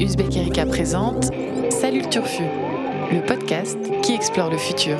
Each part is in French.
Uzbek Erika présente Salut le Turfu, le podcast qui explore le futur.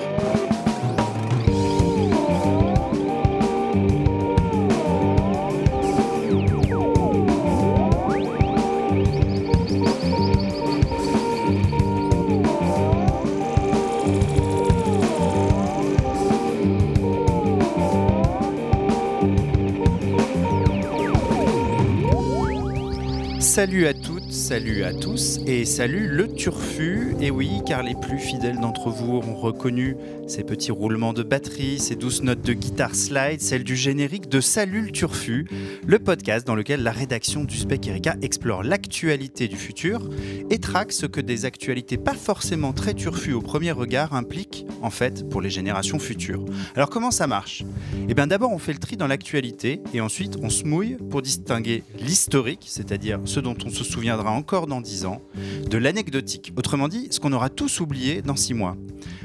Salut à toutes, salut à tous et salut le turfu. Et oui, car les plus fidèles d'entre vous auront reconnu ces petits roulements de batterie, ces douces notes de guitare slide, celles du générique de Salut le turfu, le podcast dans lequel la rédaction du Spec Erika explore l'actualité du futur et traque ce que des actualités pas forcément très turfu au premier regard impliquent en fait pour les générations futures. Alors comment ça marche? Eh bien d'abord on fait le tri dans l'actualité et ensuite on se mouille pour distinguer l'historique, c'est-à-dire ce dont on se souviendra encore dans 10 ans, de l'anecdotique, autrement dit ce qu'on aura tous oublié dans 6 mois.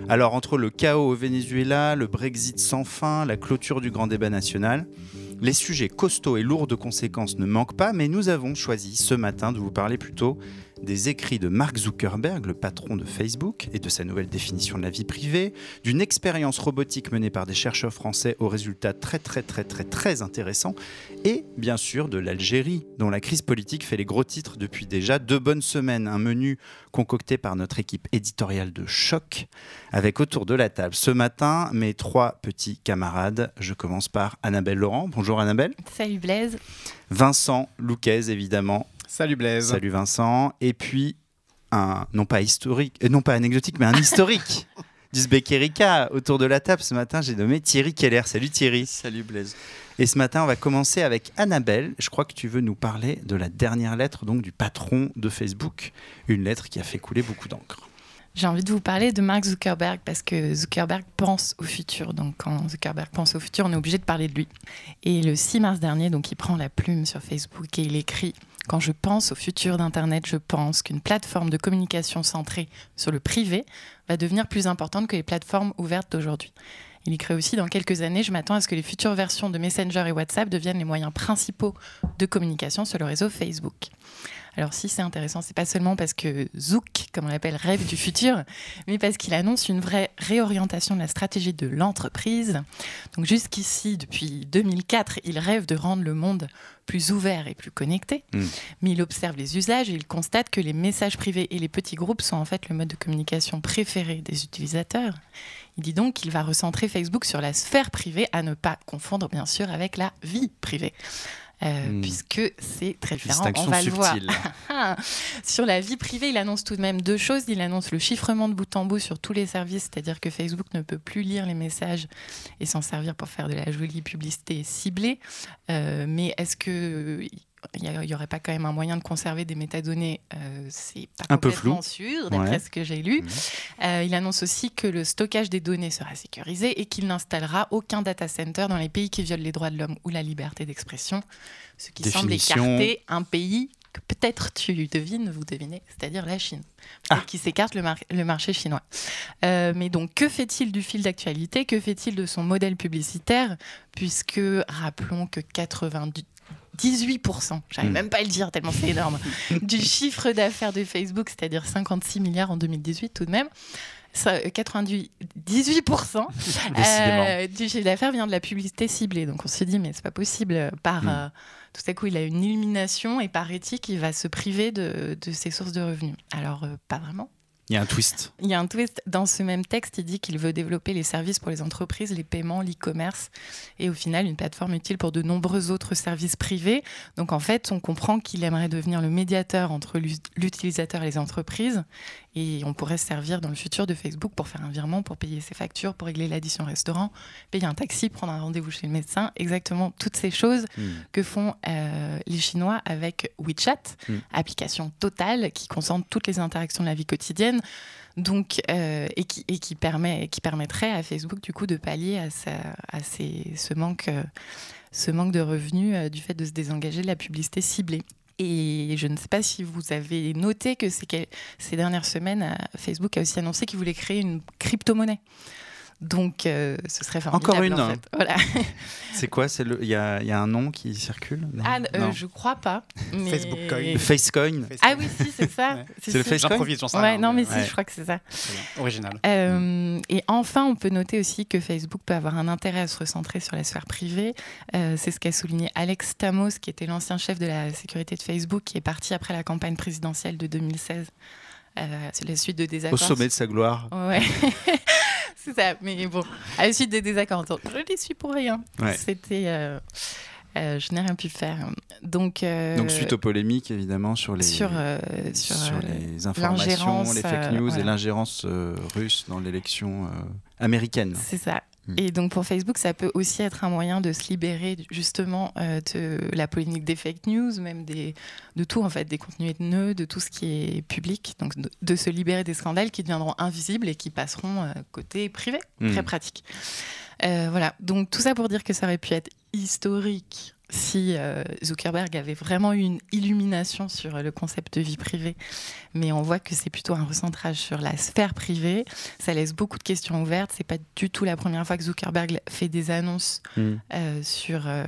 Alors entre le chaos au Venezuela, le Brexit sans fin, la clôture du grand débat national, les sujets costauds et lourds de conséquences ne manquent pas, mais nous avons choisi ce matin de vous parler plutôt des écrits de Mark Zuckerberg, le patron de Facebook, et de sa nouvelle définition de la vie privée, d'une expérience robotique menée par des chercheurs français aux résultats très très très très très intéressants, et bien sûr de l'Algérie, dont la crise politique fait les gros titres depuis déjà deux bonnes semaines. Un menu concocté par notre équipe éditoriale de choc, avec autour de la table ce matin mes trois petits camarades. Je commence par Annabelle Laurent. Bonjour Annabelle. Salut Blaise. Vincent Louquez, évidemment. Salut Blaise. Salut Vincent. Et puis, un, non pas historique, euh, non pas anecdotique, mais un historique d'Uzbek Erika. Autour de la table ce matin, j'ai nommé Thierry Keller. Salut Thierry. Salut Blaise. Et ce matin, on va commencer avec Annabelle. Je crois que tu veux nous parler de la dernière lettre donc du patron de Facebook, une lettre qui a fait couler beaucoup d'encre. J'ai envie de vous parler de Mark Zuckerberg parce que Zuckerberg pense au futur. Donc quand Zuckerberg pense au futur, on est obligé de parler de lui. Et le 6 mars dernier, donc il prend la plume sur Facebook et il écrit quand je pense au futur d'Internet, je pense qu'une plateforme de communication centrée sur le privé va devenir plus importante que les plateformes ouvertes d'aujourd'hui. Il écrit aussi dans quelques années, je m'attends à ce que les futures versions de Messenger et WhatsApp deviennent les moyens principaux de communication sur le réseau Facebook. Alors si c'est intéressant, c'est pas seulement parce que Zouk, comme on l'appelle, rêve du futur, mais parce qu'il annonce une vraie réorientation de la stratégie de l'entreprise. Donc jusqu'ici, depuis 2004, il rêve de rendre le monde plus ouvert et plus connecté, Mm. mais il observe les usages et il constate que les messages privés et les petits groupes sont en fait le mode de communication préféré des utilisateurs. Il dit donc qu'il va recentrer Facebook sur la sphère privée, à ne pas confondre bien sûr avec la vie privée. Euh, Mm. Puisque c'est très différent, on va le voir. Sur la vie privée, il annonce tout de même deux choses. Il annonce le chiffrement de bout en bout sur tous les services, c'est-à-dire que Facebook ne peut plus lire les messages et s'en servir pour faire de la jolie publicité ciblée. Euh, mais est-ce que il n'y aurait pas quand même un moyen de conserver des métadonnées euh, C'est pas Un peu complètement sûr, d'après Ouais. ce que j'ai lu. Mhm. Euh, il annonce aussi que le stockage des données sera sécurisé et qu'il n'installera aucun data center dans les pays qui violent les droits de l'homme ou la liberté d'expression, ce qui semble écarter un pays que peut-être tu devines, vous devinez, c'est-à-dire la Chine, Ah. qui s'écarte le, mar- le marché chinois. Euh, mais donc, que fait-il du fil d'actualité? Que fait-il de son modèle publicitaire? Puisque, rappelons que 90 18%, j'arrive Mm. même pas à le dire tellement c'est énorme, du chiffre d'affaires de Facebook, c'est-à-dire 56 milliards en 2018 tout de même, ça, euh, 98, 18% Décidément. euh, du chiffre d'affaires vient de la publicité ciblée. Donc on se dit, mais c'est pas possible. euh, Par Mm. euh, tout à coup, il a une illumination et par éthique, il va se priver de, de ses sources de revenus. Alors, euh, pas vraiment. Il y a un twist. Il y a un twist dans ce même texte. Il dit qu'il veut développer les services pour les entreprises, les paiements, l'e-commerce et au final une plateforme utile pour de nombreux autres services privés. Donc en fait, on comprend qu'il aimerait devenir le médiateur entre l'utilisateur et les entreprises. Et on pourrait se servir dans le futur de Facebook pour faire un virement, pour payer ses factures, pour régler l'addition au restaurant, payer un taxi, prendre un rendez-vous chez le médecin. Exactement toutes ces choses Mm. que font euh, les Chinois avec WeChat, Mm. application totale qui concentre toutes les interactions de la vie quotidienne. Donc, euh, et, qui, et qui, permet, qui permettrait à Facebook du coup de pallier à, sa- à ces- ce, manque, euh, ce manque de revenus du fait de se désengager de la publicité ciblée. Et je ne sais pas si vous avez noté que ces, dernières semaines, euh, Facebook a aussi annoncé qu'il voulait créer une crypto-monnaie. Donc, euh, ce serait formidable. Encore une, en fait. Voilà. C'est quoi? C'est le. Il y a, il y a un nom qui circule? Non. Ah, euh, Non. je crois pas. mais- Facebook Coin. Le Facecoin. Ah oui, si, c'est ça. Ouais. Si, C'est le. Facecoin J'improvise, j'en sais Ouais, rien, non, mais ouais. si, je crois que c'est ça. Original. Euh, et enfin, on peut noter aussi que Facebook peut avoir un intérêt à se recentrer sur la sphère privée. Euh, c'est ce qu'a souligné Alex Stamos, qui était l'ancien chef de la sécurité de Facebook, qui est parti après la campagne présidentielle de 2016. Euh, c'est la suite de Au désaccords. sommet de sa gloire. Ouais. c'est ça. Mais bon, à la suite des désaccords, je les suis pour rien. Ouais. C'était. Euh, je n'ai rien pu faire. Donc, euh, Donc suite aux polémiques évidemment sur les sur, euh, sur, sur les informations, les fake news et l'ingérence russe dans l'élection américaine. C'est ça. Mm. Et donc pour Facebook, ça peut aussi être un moyen de se libérer justement euh, de la polémique des fake news, même des, de tout en fait, des contenus haineux, de tout ce qui est public, donc de, de se libérer des scandales qui deviendront invisibles et qui passeront euh, côté privé. Mm. Très pratique. Euh, voilà, donc tout ça pour dire que ça aurait pu être historique si euh, Zuckerberg avait vraiment eu une illumination sur euh, le concept de vie privée. Mais on voit que c'est plutôt un recentrage sur la sphère privée. Ça laisse beaucoup de questions ouvertes. C'est pas du tout la première fois que Zuckerberg fait des annonces Mm. euh, sur, euh,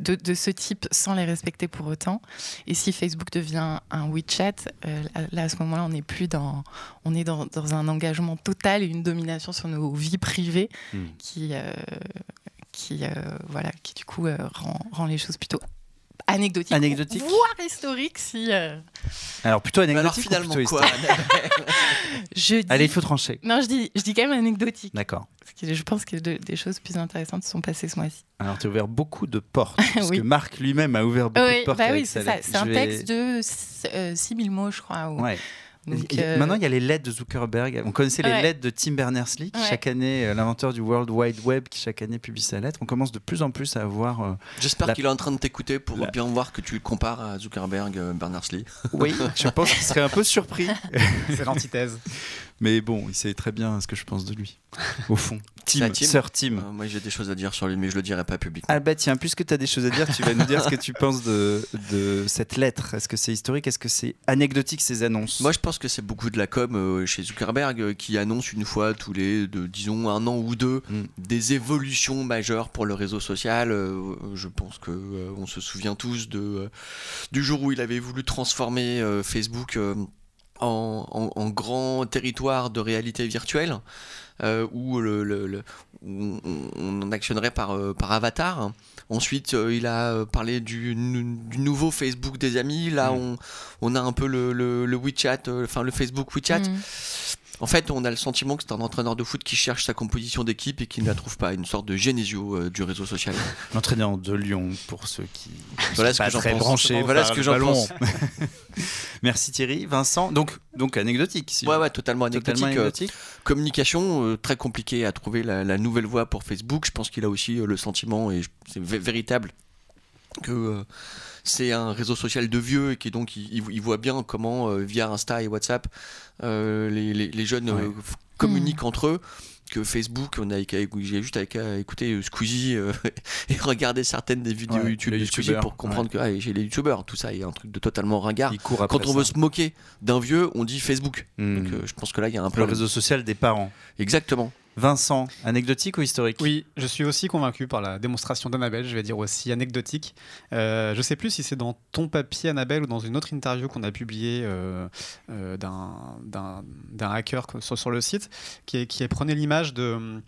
de, de ce type sans les respecter pour autant. Et si Facebook devient un WeChat, là, à ce moment-là, on n'est plus dans, on est dans, dans un engagement total et une domination sur nos vies privées Mm. qui, qui, euh, voilà, qui du coup euh, rend, rend les choses plutôt anecdotiques, Anecdotiques. voire historiques si euh, Alors plutôt alors anecdotique ou finalement plutôt quoi historique je dis. Allez, il faut trancher. Non, je dis, je dis quand même anecdotique. D'accord. Parce que je pense que de- des choses plus intéressantes se sont passées ce mois-ci. Alors tu as ouvert beaucoup de portes parce Oui. que Marc lui-même a ouvert beaucoup Oui, de portes bah oui, c'est ça. C'est un vais- texte de euh, 6000 mots, je crois. ou- Ouais. Donc, Il y a- euh, Maintenant, il y a les lettres de Zuckerberg. On connaissait les lettres de Tim Berners-Lee, qui Ouais. chaque année, euh, l'inventeur du World Wide Web, qui chaque année publie sa lettre. On commence de plus en plus à avoir. euh, J'espère La- qu'il est en train de t'écouter pour La- bien voir que tu le compares à Zuckerberg, euh, Berners-Lee. Oui, je pense qu'il serait un peu surpris. C'est l'antithèse. Mais bon, il sait très bien ce que je pense de lui, au fond. Tim, Ça, Tim Sir Tim. Euh, moi j'ai des choses à dire sur lui, mais je le dirai pas publiquement. Ah bah tiens, puisque tu as des choses à dire, tu vas nous dire ce que tu penses de, de cette lettre. Est-ce que c'est historique? Est-ce que c'est anecdotique ces annonces? Moi je pense que c'est beaucoup de la com euh, chez Zuckerberg euh, qui annonce une fois tous les, de, disons, un an ou deux Mm. des évolutions majeures pour le réseau social. Je pense que euh, on se souvient tous de, euh, du jour où il avait voulu transformer euh, Facebook euh, en, en- en grand territoire de réalité virtuelle. euh, où, le, le- le- où on, on en actionnerait par, euh, par avatar. Ensuite, euh, il a parlé du, du nouveau Facebook des amis. Là, Mm. on, on a un peu le, le, WeChat, enfin le Facebook WeChat. Mm. En fait, on a le sentiment que c'est un entraîneur de foot qui cherche sa composition d'équipe et qui ne la trouve pas. Une sorte de Genesio euh, du réseau social. L'entraîneur de Lyon, pour ceux qui Voilà sont ce pas que très pense. branchés Voilà ce que j'en pense. Merci Thierry. Vincent, donc, donc anecdotique. si Ouais, ouais, totalement anecdotique. Totalement euh, anecdotique. communication, euh, très compliqué à trouver la, la nouvelle voie pour Facebook. Je pense qu'il a aussi le sentiment, et c'est vé- véritable, que c'est un réseau social de vieux et qui donc il, il- voit bien comment, euh, via Insta et WhatsApp, euh, les, les- les jeunes euh, Ouais. communiquent entre eux. Que Facebook, on a j'ai juste à qu'à écouter Squeezie euh, et regarder certaines des vidéos Ouais, YouTube de Squeezie pour comprendre que ah, j'ai les youtubeurs, tout ça, il y a un truc de totalement ringard. Il court après Quand on ça. veut se moquer d'un vieux, on dit Facebook. Hmm. Donc euh, je pense que là, il y a un le problème. réseau social des parents. Exactement. Vincent, anecdotique ou historique? Oui, je suis aussi convaincu par la démonstration d'Annabelle, je vais dire aussi anecdotique. Euh, je sais plus si c'est dans ton papier, Annabelle, ou dans une autre interview qu'on a publiée euh, euh, d'un hacker sur, sur le site, qui, qui prenait l'image de.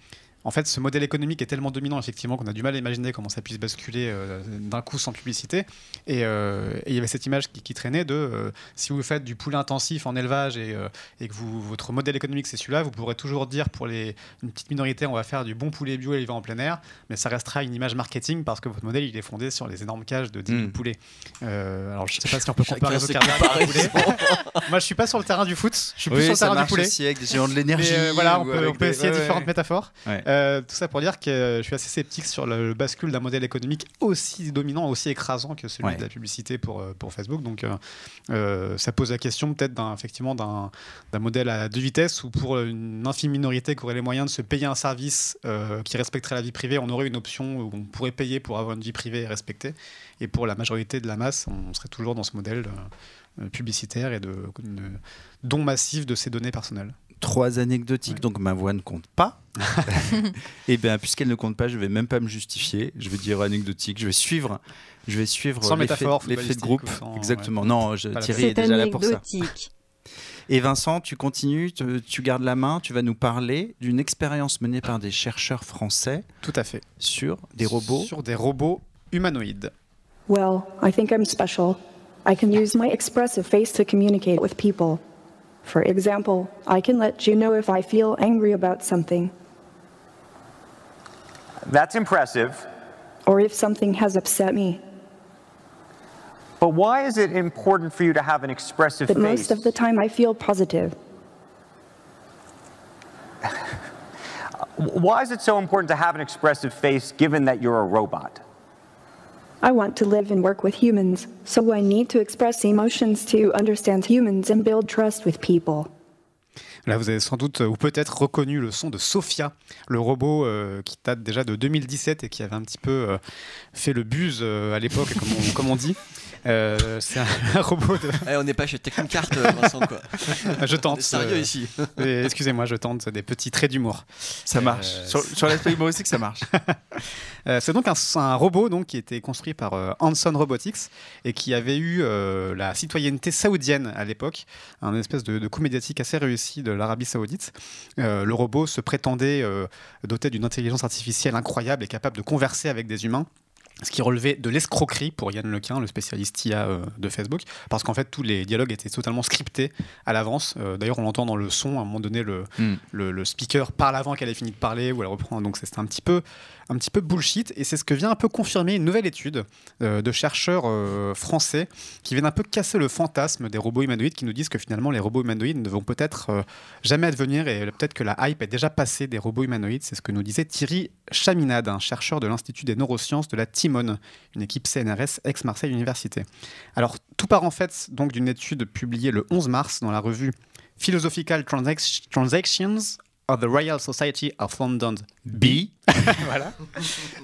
En fait, ce modèle économique est tellement dominant, effectivement, qu'on a du mal à imaginer comment ça puisse basculer euh, d'un coup sans publicité. Et, euh, et il y avait cette image qui, qui traînait de euh, si vous faites du poulet intensif en élevage et, et que vous, votre modèle économique c'est celui-là, vous pourrez toujours dire pour les, une petite minorité, on va faire du bon poulet bio élevé en plein air, mais ça restera une image marketing parce que votre modèle il est fondé sur les énormes cages de 10 000 Mm. poulets. Alors je sais pas si on peut comparer. Moi je suis pas sur le terrain du foot, je suis plus sur le terrain du poulet. aussi avec des géants de l'énergie. Euh, voilà, on peut, on essayer ouais, différentes ouais. métaphores. Ouais. Euh, tout ça pour dire que euh, je suis assez sceptique sur le, le bascule d'un modèle économique aussi dominant, aussi écrasant que celui Ouais. de la publicité pour, euh, pour Facebook. Donc euh, euh, ça pose la question peut-être d'un, effectivement d'un, d'un modèle à deux vitesses où pour une infime minorité qui aurait les moyens de se payer un service euh, qui respecterait la vie privée, on aurait une option où on pourrait payer pour avoir une vie privée respectée. Et pour la majorité de la masse, on serait toujours dans ce modèle euh, euh, publicitaire et de, de don massif de ses données personnelles. Trois anecdotiques, Ouais. donc ma voix ne compte pas. et bien, puisqu'elle ne compte pas, je vais même pas me justifier. Je vais dire anecdotique. Je vais suivre, je vais suivre Sans l'effet métaphore l'effet de groupe. sans- Exactement. Non, je, Thierry est C'est déjà là pour ça. anecdotique. Et Vincent, tu continues, tu, tu gardes la main. Tu vas nous parler d'une expérience menée par des chercheurs français Tout à fait. sur des robots. Sur des robots humanoïdes. Well, I think I'm special. I can use my expressive face to communicate with people. For example, I can let you know if I feel angry about something, That's impressive. or if something has upset me. But why is it important for you to have an expressive face? But face? most of the time, I feel positive. Why is it so important to have an expressive face given that you're a robot? I want to live and work with humans, so I need to express emotions to understand humans and build trust with people. Là, vous avez sans doute ou peut-être reconnu le son de Sophia, le robot euh, qui date déjà de 2017 et qui avait un petit peu euh, fait le buzz euh, à l'époque, comme, comme on dit. Euh, c'est un, un robot de. Eh, on n'est pas chez Technicart, euh, Vincent, quoi. Je tente. On est sérieux euh, ici. et Excusez-moi, je tente des petits traits d'humour. Ça marche. Euh, sur sur l'aspect humoristique, ça marche. C'est donc un, un robot donc, qui a été construit par euh, Hanson Robotics et qui avait eu euh, la citoyenneté saoudienne à l'époque, un espèce de, de coup médiatique assez réussi de l'Arabie saoudite. Euh, le robot se prétendait euh, doté d'une intelligence artificielle incroyable et capable de converser avec des humains. Ce qui relevait de l'escroquerie pour Yann Lequin, le spécialiste IA euh, de Facebook, parce qu'en fait tous les dialogues étaient totalement scriptés à l'avance. Euh, D'ailleurs, on l'entend dans le son, à un moment donné, le, Mm. le, le speaker parle avant qu'elle ait fini de parler ou elle reprend. Donc c'est un petit peu un petit peu bullshit et c'est ce que vient un peu confirmer une nouvelle étude euh, de chercheurs euh, français qui viennent un peu casser le fantasme des robots humanoïdes qui nous disent que finalement les robots humanoïdes ne vont peut-être euh, jamais advenir et peut-être que la hype est déjà passée des robots humanoïdes. C'est ce que nous disait Thierry Chaminade, un chercheur de l'Institut des neurosciences de la Timone, une équipe CNRS ex-Marseille Université. Alors tout part en fait donc d'une étude publiée le 11 mars dans la revue Philosophical Transac- Transactions of the Royal Society of London B. voilà.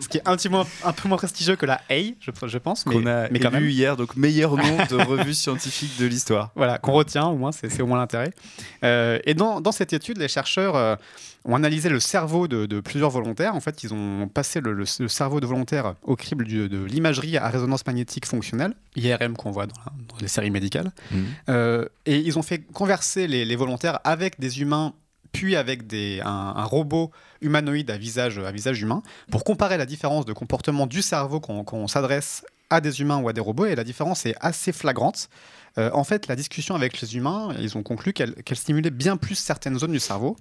Ce qui est un petit peu, un peu moins prestigieux que la A, je, je pense. Mais, Qu'on a mais quand élu même. hier, donc meilleur nom de revue scientifique de l'histoire. Voilà, qu'on retient, au moins, c'est c'est au moins l'intérêt. Euh, et dans, dans cette étude, les chercheurs euh, ont analysé le cerveau de, de plusieurs volontaires. En fait, ils ont passé le, le- le cerveau de volontaires au crible du- de l'imagerie à résonance magnétique fonctionnelle, IRM qu'on voit dans, la- dans les séries médicales. Mhm. Euh, et ils ont fait converser les, les volontaires avec des humains puis avec un, robot humanoïde à visage, à visage humain, pour comparer la différence de comportement du cerveau quand on s'adresse à des humains ou à des robots, et la différence est assez flagrante. Euh, en fait, la discussion avec les humains, ils ont conclu qu'elle stimulait bien plus certaines zones du cerveau,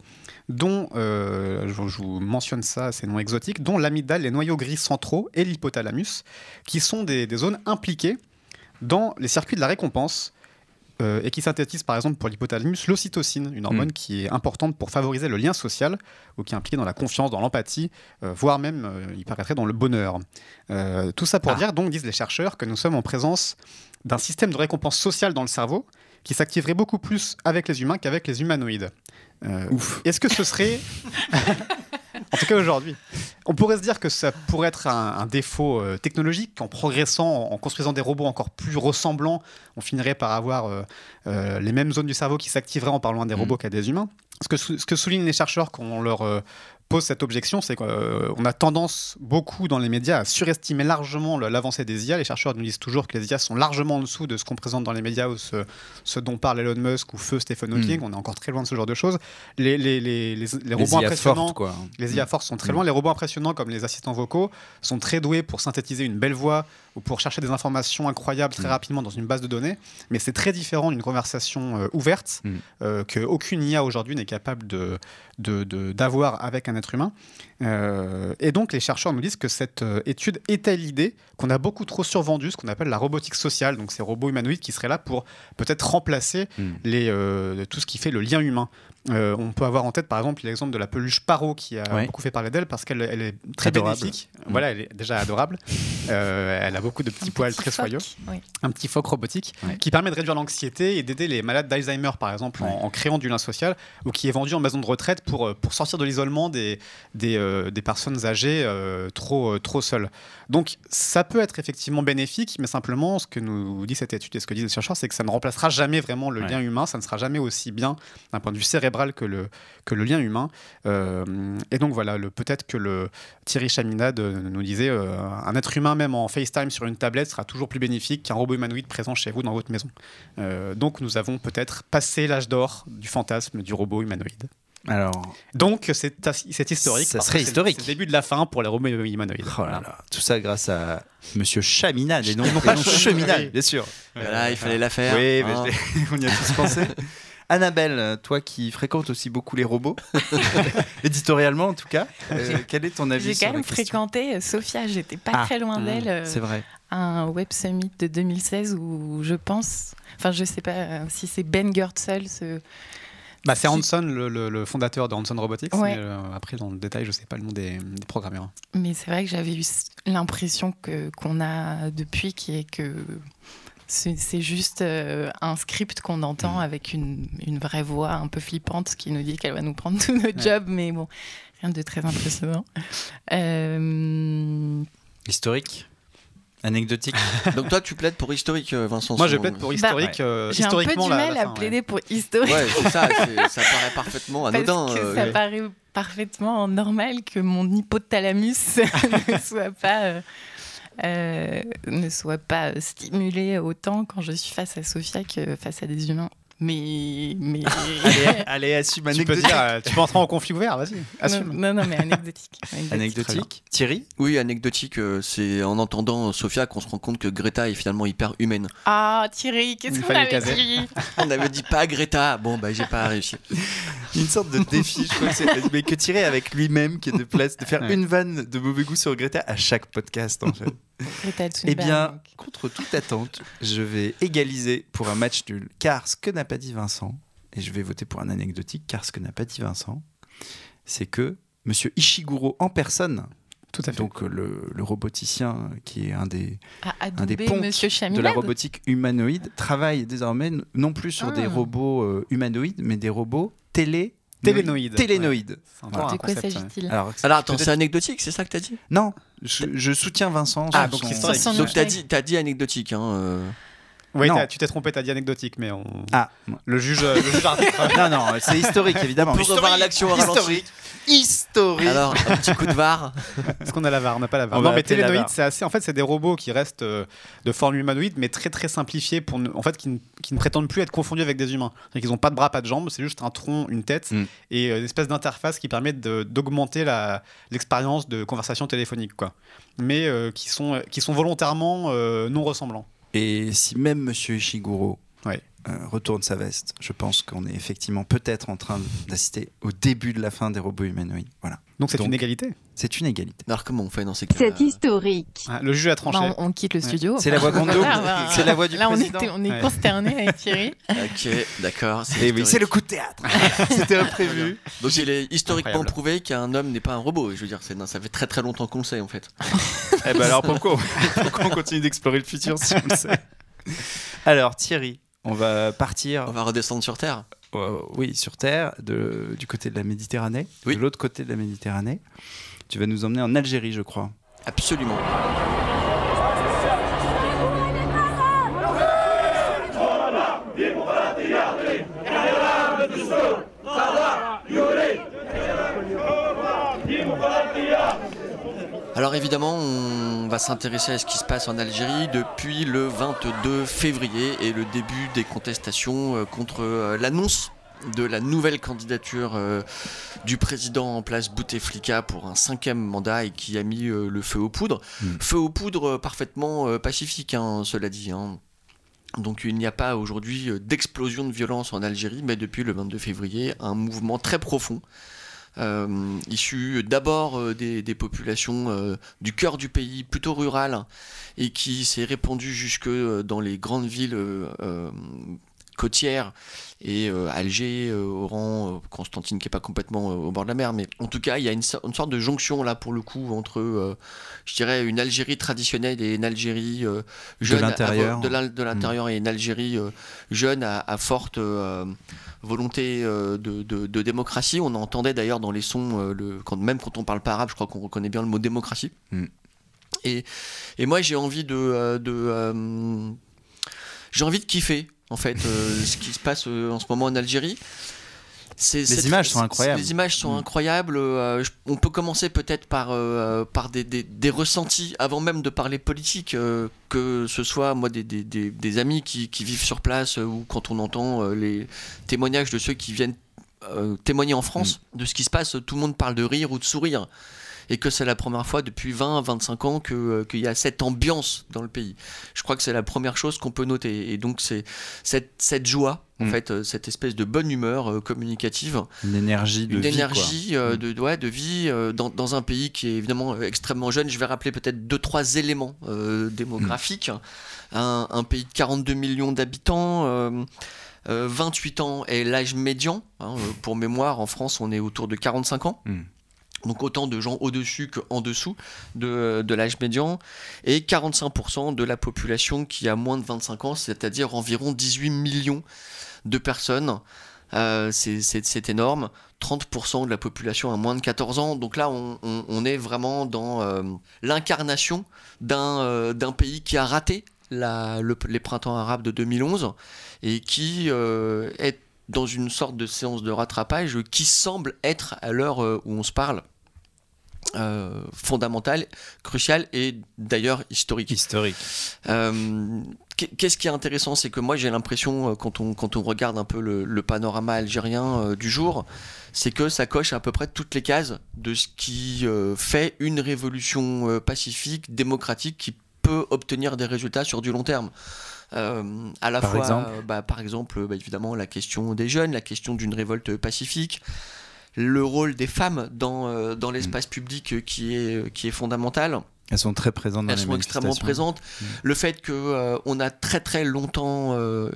dont, euh, je, vous mentionne ça, c'est non exotique, dont l'amygdale, les noyaux gris centraux et l'hypothalamus, qui sont des zones impliquées dans les circuits de la récompense euh, et qui synthétisent par exemple pour l'hypothalamus l'ocytocine, une hormone qui est importante pour favoriser le lien social ou qui est impliquée dans la confiance, dans l'empathie, euh, voire même, euh, il paraîtrait, dans le bonheur. Tout ça pour dire, donc, disent les chercheurs, que nous sommes en présence d'un système de récompense sociale dans le cerveau qui s'activerait beaucoup plus avec les humains qu'avec les humanoïdes. Ouf. Est-ce que ce serait... En tout cas aujourd'hui. On pourrait se dire que ça pourrait être un, un défaut euh, technologique qu'en progressant, en, en construisant des robots encore plus ressemblants, on finirait par avoir euh, euh, les mêmes zones du cerveau qui s'activeraient en parlant à des Mhm. robots qu'à des humains. Ce que, sou- ce que soulignent les chercheurs quand on leur pose cette objection, c'est qu'on a tendance beaucoup dans les médias à surestimer largement l'avancée des IA. Les chercheurs nous disent toujours que les IA sont largement en dessous de ce qu'on présente dans les médias ou ce, ce dont parle Elon Musk ou feu Stephen Hawking. On est encore très loin de ce genre de choses. Les, les, les, les- les Les robots IA impressionnants, fortes, quoi. les IA fortes sont très loin. Les robots impressionnants, comme les assistants vocaux, sont très doués pour synthétiser une belle voix ou pour chercher des informations incroyables très rapidement dans une base de données. Mais c'est très différent d'une conversation euh, ouverte euh, qu'aucune IA aujourd'hui n'est capable de, de- de- d'avoir avec un être humain. Euh, et donc, les chercheurs nous disent que cette euh, étude étale l'idée qu'on a beaucoup trop survendu ce qu'on appelle la robotique sociale, donc ces robots humanoïdes qui seraient là pour peut-être remplacer Mm. les, euh, tout ce qui fait le lien humain. Euh, on peut avoir en tête par exemple l'exemple de la peluche Paro qui a Ouais. beaucoup fait parler d'elle parce qu'elle elle est très Adorable. bénéfique. Mm. Voilà, elle est déjà adorable. Euh, elle a beaucoup de petits Un poils petit très phoque, soyeux. oui. un petit phoque robotique Ouais. qui permet de réduire l'anxiété et d'aider les malades d'Alzheimer par exemple en- Ouais. en, créant du lien social ou qui est vendu en maison de retraite pour, euh, pour sortir de l'isolement des, des, euh, des personnes âgées euh, trop, euh, trop seules. Donc ça peut être effectivement bénéfique, mais simplement ce que nous dit cette étude et ce que disent les chercheurs, c'est que ça ne remplacera jamais vraiment le Ouais. lien humain, ça ne sera jamais aussi bien d'un point de vue cérébral que le, que le lien humain. Euh, et donc voilà, peut-être que le Thierry Chaminade euh, nous disait euh, un être humain même en FaceTime sur une tablette sera toujours plus bénéfique qu'un robot humanoïde présent chez vous dans votre maison. Euh, donc nous avons peut-être passé l'âge d'or du fantasme du robot humanoïde. Alors, Donc c'est historique. Ça serait historique. C'est le début de la fin pour les robots humanoïdes. oh là là, tout ça grâce à Monsieur Chaminade et non, Et non pas Cheminade. Bien sûr. Voilà, il fallait la faire. Oui, mais hein. on y a tous pensé. Annabelle, toi qui fréquentes aussi beaucoup les robots, éditorialement en tout cas, euh, quel est ton avis J'ai sur quand même fréquenté euh, Sophia, j'étais pas Ah, très loin d'elle. euh, C'est vrai. à un Web Summit de 2016 où je pense, enfin je sais pas euh, si c'est Ben Gertzel, ce, Bah, c'est Hanson, le, le- le fondateur de Hanson Robotics. Ouais. mais, euh, après, dans le détail, je sais pas le nom des, des programmeurs. mais c'est vrai que j'avais eu l'impression que qu'on a depuis qui est que c'est juste euh, un script qu'on entend avec une, une vraie voix un peu flippante qui nous dit qu'elle va nous prendre tous nos jobs, mais bon, rien de très impressionnant. Euh, Historique Anecdotique Donc toi, tu plaides pour historique, euh, Vincent. Moi, je plaide pour Bah, historique. euh, J'ai un peu du mal la à fin, ouais. plaider pour historique. Ouais, c'est ça, paraît parfaitement Parce anodin. que euh, ça ouais. paraît parfaitement normal que mon hypothalamus ne soit pas ne soit pas stimulé autant quand je suis face à Sophia que face à des humains. Mais mais allez, allez, assume Tu peux anecdotique. dire, euh, tu peux entrer en conflit ouvert, vas-y, non, assume. non non mais anecdotique. Anecdotique. Thierry? Oui, anecdotique, euh, c'est en entendant Sophia qu'on se rend compte que Greta est finalement hyper humaine. Ah Thierry, qu'est-ce qu'on avait caser. dit? On avait dit pas Greta, bon bah j'ai pas réussi. Une sorte de défi, je crois que c'est. Mais que Thierry avec lui-même, qui est de place, de faire Ouais. une vanne de mauvais goût sur Greta à chaque podcast, en fait. Eh bien, contre toute attente, je vais égaliser pour un match nul. Car ce que n'a pas dit Vincent, et je vais voter pour un anecdotique, car ce que n'a pas dit Vincent, c'est que Monsieur Ishiguro en personne, Tout à fait. donc le, le roboticien qui est un des, un des Monsieur de la robotique humanoïde, travaille désormais non plus sur Ah. des robots euh, humanoïdes, mais des robots télé Télénoïdes. C'est encore De quoi s'agit-il Alors, Alors attends, c'est anecdotique, c'est ça que t'as dit Non, je, je soutiens Vincent. Ah, donc son- Donc t'as dit, t'as dit anecdotique. Hein, euh. Oui, Non. t'as- tu t'es trompé, t'as dit anecdotique, mais on... Ah, le juge, le juge arbitre. non, non, c'est historique évidemment. Peut revoir l'action au ralenti. Historique. Historique. Alors, un petit coup de VAR. Est-ce qu'on a la VAR On n'a pas la VAR. On va non, mais appeler la télénoïdes, VAR. c'est assez. En fait, c'est des robots qui restent euh, de forme humanoïde, mais très très simplifiés pour, ne- en fait, qui ne, qui ne prétendent plus être confondus avec des humains. C'est-à-dire qu'ils n'ont pas de bras, pas de jambes, c'est juste un tronc, une tête Mm. et euh, une espèce d'interface qui permet de- d'augmenter la- l'expérience de conversation téléphonique, quoi. Mais euh, qui sont qui sont volontairement euh, non ressemblants. Et si même Monsieur Ishiguro. Euh, retourne sa veste, je pense qu'on est effectivement peut-être en train d'assister au début de la fin des robots humanoïdes. Voilà. Donc c'est une égalité. C'est une égalité. Alors comment on fait dans ces cas C'est historique. Ah, le juge a tranché. Bah, on, on quitte le Ouais. studio. C'est la voix qu'on bah, C'est la voix du Là, on, était, on est Ouais. consterné avec Thierry. Ok, d'accord. Eh oui, c'est le coup de théâtre. C'était imprévu. Donc il est historiquement Incroyable. prouvé qu'un homme n'est pas un robot. Je veux dire, non, ça fait très très longtemps qu'on le sait en fait. Eh ben alors pourquoi, pourquoi on continue d'explorer le futur si on le sait? Alors Thierry, on va partir. On va redescendre sur Terre. euh, oui, sur Terre, de- du côté de la Méditerranée, Oui. de l'autre côté de la Méditerranée. Tu vas nous emmener en Algérie, je crois. Absolument. Alors évidemment, on va s'intéresser à ce qui se passe en Algérie depuis le 22 février et le début des contestations euh, contre euh, l'annonce de la nouvelle candidature euh, du président en place Bouteflika pour un cinquième mandat et qui a mis le feu aux poudres. Mm. Feu aux poudres parfaitement pacifique, hein, cela dit. hein. Donc il n'y a pas aujourd'hui d'explosion de violence en Algérie, mais depuis le 22 février, un mouvement très profond, euh, issu d'abord euh, des, des populations euh, du cœur du pays, plutôt rural, et qui s'est répandu jusque dans les grandes villes euh, euh, côtière et euh, Alger, euh, Oran, euh, Constantine qui est pas complètement euh, au bord de la mer, mais en tout cas il y a une, so- une sorte de jonction là pour le coup entre, je dirais, une Algérie traditionnelle et une Algérie jeune, à- l'intérieur. de de l'intérieur et une Algérie jeune à, à forte volonté de, de- de démocratie. On entendait d'ailleurs dans les sons, le, quand, même quand on parle pas arabe, je crois qu'on reconnaît bien le mot démocratie. Mm. Et, et moi j'ai envie de, de j'ai envie de kiffer en fait euh, ce qui se passe euh, en ce moment en Algérie. C'est- images sont incroyables. Les images sont Mm. incroyables. euh, je- on peut commencer peut-être par, euh, par des, des- des ressentis avant même de parler politique, euh, que ce soit moi des, des- amis qui, qui vivent sur place ou quand on entend les témoignages de ceux qui viennent témoigner en France de ce qui se passe, tout le monde parle de rire ou de sourire. Et que c'est la première fois depuis 20, 25 ans que, euh, qu'il y a cette ambiance dans le pays. Je crois que c'est la première chose qu'on peut noter. Et donc, c'est cette, cette joie, en Mm. fait, euh, cette espèce de bonne humeur euh, communicative, Une énergie de une vie, énergie Mm. de, ouais, de vie dans, dans un pays qui est évidemment extrêmement jeune. Je vais rappeler peut-être deux, trois éléments euh, démographiques. Un, un pays de 42 millions d'habitants. euh, euh, 28 ans est l'âge médian. hein, pour mémoire, en France, on est autour de 45 ans. Mm. Donc autant de gens au-dessus qu'en dessous de, de l'âge médian. Et 45% de la population qui a moins de 25 ans, c'est-à-dire environ 18 millions de personnes. Euh, c'est- énorme. 30% de la population a moins de 14 ans. Donc là, on, on- est vraiment dans euh, l'incarnation d'un euh, d'un pays qui a raté le- les printemps arabes de 2011 et qui est dans une sorte de séance de rattrapage qui semble être, à l'heure où on se parle, euh, fondamentale, cruciale et d'ailleurs historique. Historique. Euh, qu'est- Qu'est-ce qui est intéressant, c'est que moi j'ai l'impression, euh, quand on, quand on regarde un peu le, le panorama algérien euh, du jour, c'est que ça coche à peu près toutes les cases de ce qui fait une révolution pacifique, démocratique, qui peut obtenir des résultats sur du long terme. Euh, à la Par fois, exemple bah, par exemple, bah, évidemment, la question des jeunes, la question d'une révolte pacifique, le rôle des femmes dans, euh, dans l'espace public qui est, qui est fondamental. Elles sont très présentes dans Elles les sont extrêmement présentes. Mm. Le fait que euh, on a très très longtemps euh,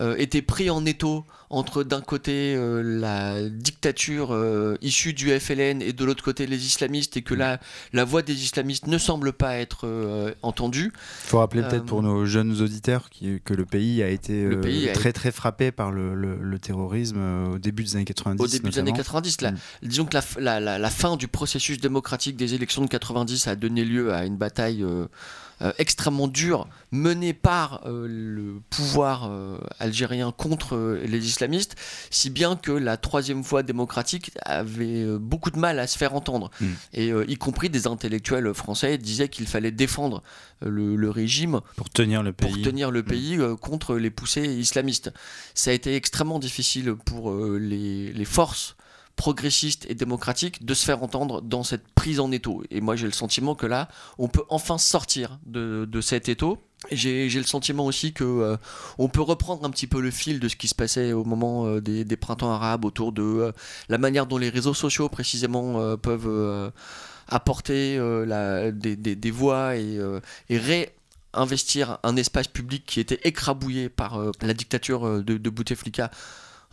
euh, été pris en étau entre d'un côté euh, la dictature euh, issue du FLN et de l'autre côté les islamistes et que là la voix des islamistes ne semble pas être euh, entendue. Il faut rappeler peut-être pour nos jeunes auditeurs qui- que le pays a été Le pays a très très frappé par le, le- le terrorisme au début des années 90. Au début des années notamment. 90, là, Mm. disons que la, fin du processus démocratique des élections de 90 a donné lieu à une bataille euh, extrêmement dure menée par euh, le pouvoir euh, algérien contre les islamistes, si bien que la troisième voie démocratique avait euh, beaucoup de mal à se faire entendre. Mm. Et euh, y compris des intellectuels français disaient qu'il fallait défendre euh, le, le régime Pour tenir le pays. pour tenir le pays euh, contre les poussées islamistes. Ça a été extrêmement difficile pour les, les forces progressistes et démocratiques de se faire entendre dans cette prise en étau. Et moi j'ai le sentiment que là, on peut enfin sortir de, de cet étau. J'ai le sentiment aussi que euh, on peut reprendre un petit peu le fil de ce qui se passait au moment euh, des, des printemps arabes autour de euh, la manière dont les réseaux sociaux précisément peuvent apporter des, des- voix et, et ré investir un espace public qui était écrabouillé par la dictature de Bouteflika.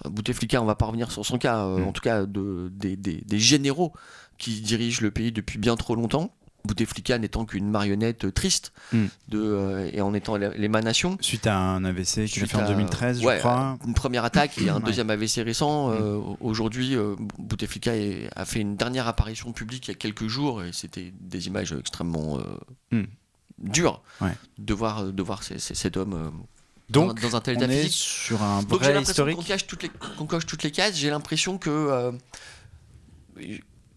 Euh, Bouteflika, on va pas revenir sur son cas, euh, Mm. en tout cas de, des, des- des généraux qui dirigent le pays depuis bien trop longtemps. Bouteflika n'étant qu'une marionnette triste Mm. de, euh, et en étant l'é- l'émanation. Suite à un AVC qu'il a fait en à- 2013, ouais, je crois. Une première attaque et un Ouais. Mm. deuxième AVC récent. Euh, Aujourd'hui, Bouteflika a fait une dernière apparition publique il y a quelques jours et c'était des images extrêmement Mm. dures Ouais. de voir, de voir cet homme Donc, dans, dans un tel on état est physique. sur un Donc j'ai vrai l'impression historique. qu'on cache toutes les, qu'on coche toutes les cases. J'ai l'impression que euh,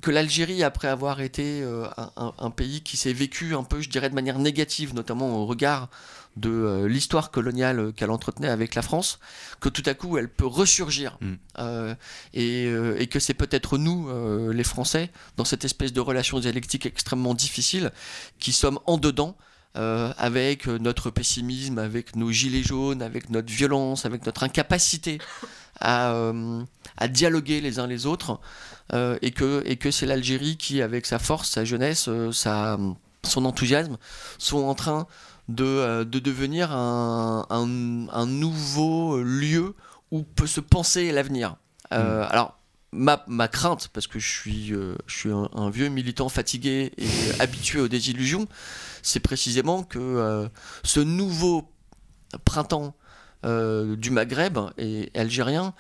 que l'Algérie, après avoir été euh, un, pays qui s'est vécu un peu, je dirais, de manière négative, notamment au regard de euh, l'histoire coloniale qu'elle entretenait avec la France, que tout à coup elle peut ressurgir Mm. Et, et que c'est peut-être nous, les Français, dans cette espèce de relation dialectique extrêmement difficile, qui sommes en dedans euh, avec euh, notre pessimisme, avec nos gilets jaunes, avec notre violence, avec notre incapacité à, euh, à dialoguer les uns les autres, euh, et que, et que c'est l'Algérie qui, avec sa force, sa jeunesse, sa, son enthousiasme, sont en train de, de devenir un, un, nouveau lieu où peut se penser l'avenir. Mm. Alors, ma, ma, crainte, parce que je suis, je suis un, vieux militant fatigué et habitué aux désillusions, c'est précisément que ce nouveau printemps du Maghreb et algérien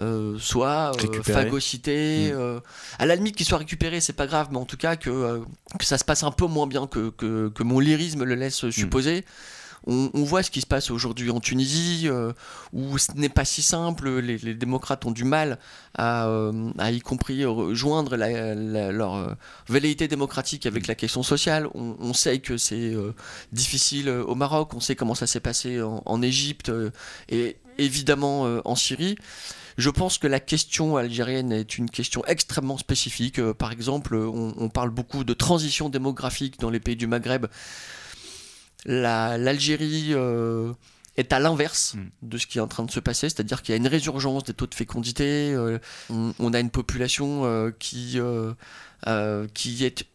euh, soit euh, phagocyté. Mm. Euh, à la limite qu'il soit récupéré, c'est pas grave, mais en tout cas que, que, ça se passe un peu moins bien que, que, que mon lyrisme le laisse mm. supposer. On, voit ce qui se passe aujourd'hui en Tunisie, où ce n'est pas si simple. Les, démocrates ont du mal à, à y compris joindre leur velléité démocratique avec la question sociale. On, sait que c'est difficile au Maroc, on sait comment ça s'est passé en, Égypte et évidemment en Syrie. Je pense que la question algérienne est une question extrêmement spécifique. Euh, par exemple, on, parle beaucoup de transition démographique dans les pays du Maghreb. L'Algérie euh, est à l'inverse hmm. de ce qui est en train de se passer, c'est-à-dire qu'il y a une résurgence des taux de fécondité, euh, on, a une population qui, qui est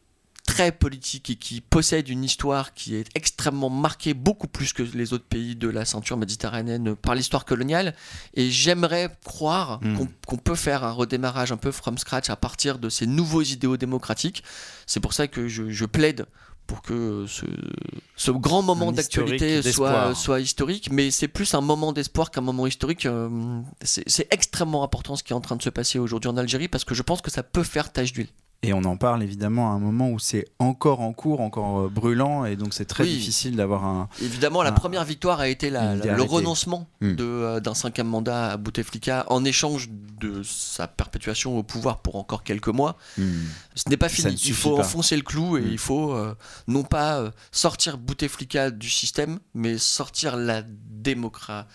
très politique et qui possède une histoire qui est extrêmement marquée, beaucoup plus que les autres pays de la ceinture méditerranéenne par l'histoire coloniale. Et j'aimerais croire hmm. qu'on peut faire un redémarrage un peu from scratch à partir de ces nouveaux idéaux démocratiques. C'est pour ça que je, plaide pour que ce, grand moment d'actualité soit, soit historique, mais c'est plus un moment d'espoir qu'un moment historique. Euh, c'est extrêmement important ce qui est en train de se passer aujourd'hui en Algérie parce que je pense que ça peut faire tache d'huile. Et on en parle évidemment à un moment où c'est encore en cours, encore euh, brûlant, et donc c'est très difficile d'avoir un. Évidemment, la première victoire a été le renoncement euh, d'un cinquième mandat à Bouteflika en échange de sa perpétuation au pouvoir pour encore quelques mois. Hmm. Ce n'est pas fini. Il faut enfoncer le clou et hmm. il faut euh, non pas sortir Bouteflika du système, mais sortir la démocratie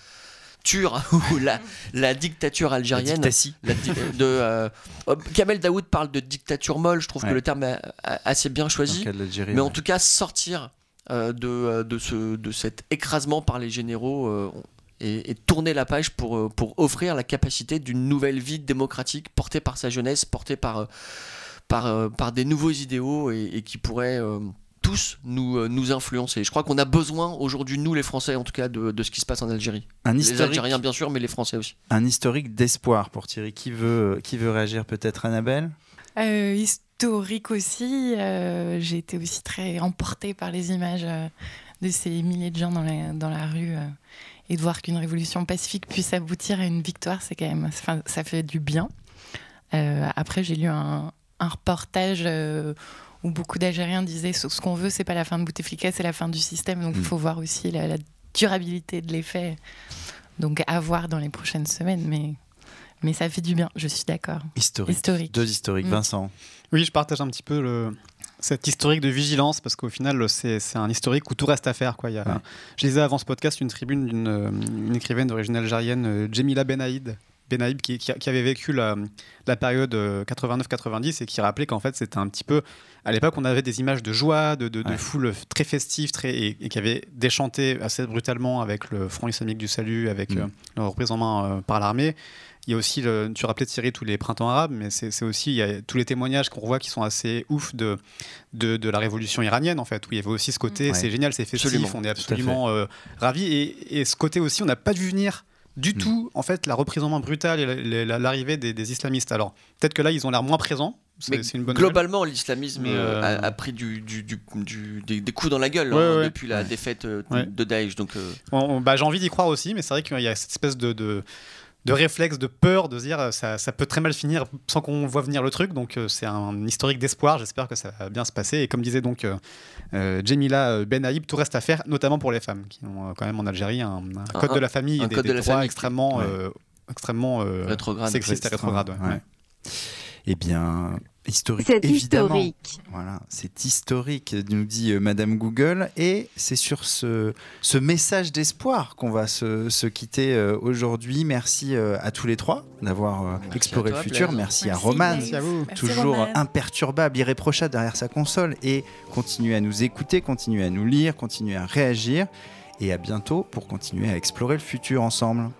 ou la, la dictature algérienne. La de, euh, oh, Kamel Daoud parle de dictature molle, je trouve que le terme est assez bien choisi. Mais en tout cas, sortir euh, de, euh, de, ce, de cet écrasement par les généraux et, tourner la page pour, pour offrir la capacité d'une nouvelle vie démocratique portée par sa jeunesse, portée par, par, par des nouveaux idéaux et, et qui pourrait tous nous, euh, nous influencer. Je crois qu'on a besoin aujourd'hui, nous les Français en tout cas, de, de, ce qui se passe en Algérie. Un les Algériens bien sûr, mais les Français aussi. Un historique d'espoir pour Thierry. Qui veut, qui veut réagir peut-être Annabelle? Euh, Historique aussi. Euh, j'ai été aussi très emportée par les images de ces milliers de gens dans la, dans la rue. et de voir qu'une révolution pacifique puisse aboutir à une victoire, c'est quand même, ça fait du bien. après, j'ai lu un, un reportage où beaucoup d'Algériens disaient ce qu'on veut, c'est pas la fin de Bouteflika, c'est la fin du système. Donc il mm. faut voir aussi la, durabilité de l'effet. Donc à voir dans les prochaines semaines, mais, mais ça fait du bien, je suis d'accord. Historique. Deux historiques. Mm. Vincent Oui, je partage un petit peu le, cette historique de vigilance parce qu'au final c'est un historique où tout reste à faire quoi. Il y a, Je lisais avant ce podcast une tribune d'une écrivaine d'origine algérienne, euh, Jemila Benaïd, Benaïb qui, qui, avait vécu la, la période 89-90 euh, et qui rappelait qu'en fait c'était un petit peu à l'époque on avait des images de joie, de, de, foule très festive très, et, qui avait déchanté assez brutalement avec le Front islamique du salut, avec mm. euh, leur reprise en main euh, par l'armée. Il y a aussi, le, tu rappelais Thierry, tous les printemps arabes, mais c'est aussi il y a tous les témoignages qu'on voit qui sont assez ouf de, de, de, la révolution iranienne, en fait, où il y avait aussi ce côté, mm. c'est génial, c'est festif, on est absolument ravis. Et, et, ce côté aussi, on n'a pas vu venir du mm. tout, en fait, la reprise en main brutale et l'arrivée des, islamistes. Alors, peut-être que là, ils ont l'air moins présents. C'est une bonne globalement, l'islamisme euh, euh, a, pris du, des, coups dans la gueule hein, depuis la défaite euh, de Daesh. Donc, bah, j'ai envie d'y croire aussi, mais c'est vrai qu'il y a cette espèce de de réflexe, de peur, de se dire ça, ça peut très mal finir sans qu'on voit venir le truc. Donc euh, c'est un historique d'espoir. J'espère que ça va bien se passer. Et comme disait donc euh, euh Jemila Benaïb, tout reste à faire, notamment pour les femmes qui ont quand même en Algérie un, code de la famille et des, des droits extrêmement, extrêmement sexistes et rétrogrades. Eh bien, historique. C'est historique. Voilà, c'est historique, nous dit euh, Madame Google. Et c'est sur ce, ce message d'espoir qu'on va se, se quitter euh, aujourd'hui. Merci euh, à tous les trois d'avoir exploré le futur. Merci, à Roman, toujours imperturbable, irréprochable derrière sa console. Et continuez à nous écouter, continuez à nous lire, continuez à réagir. Et à bientôt pour continuer à explorer le futur ensemble.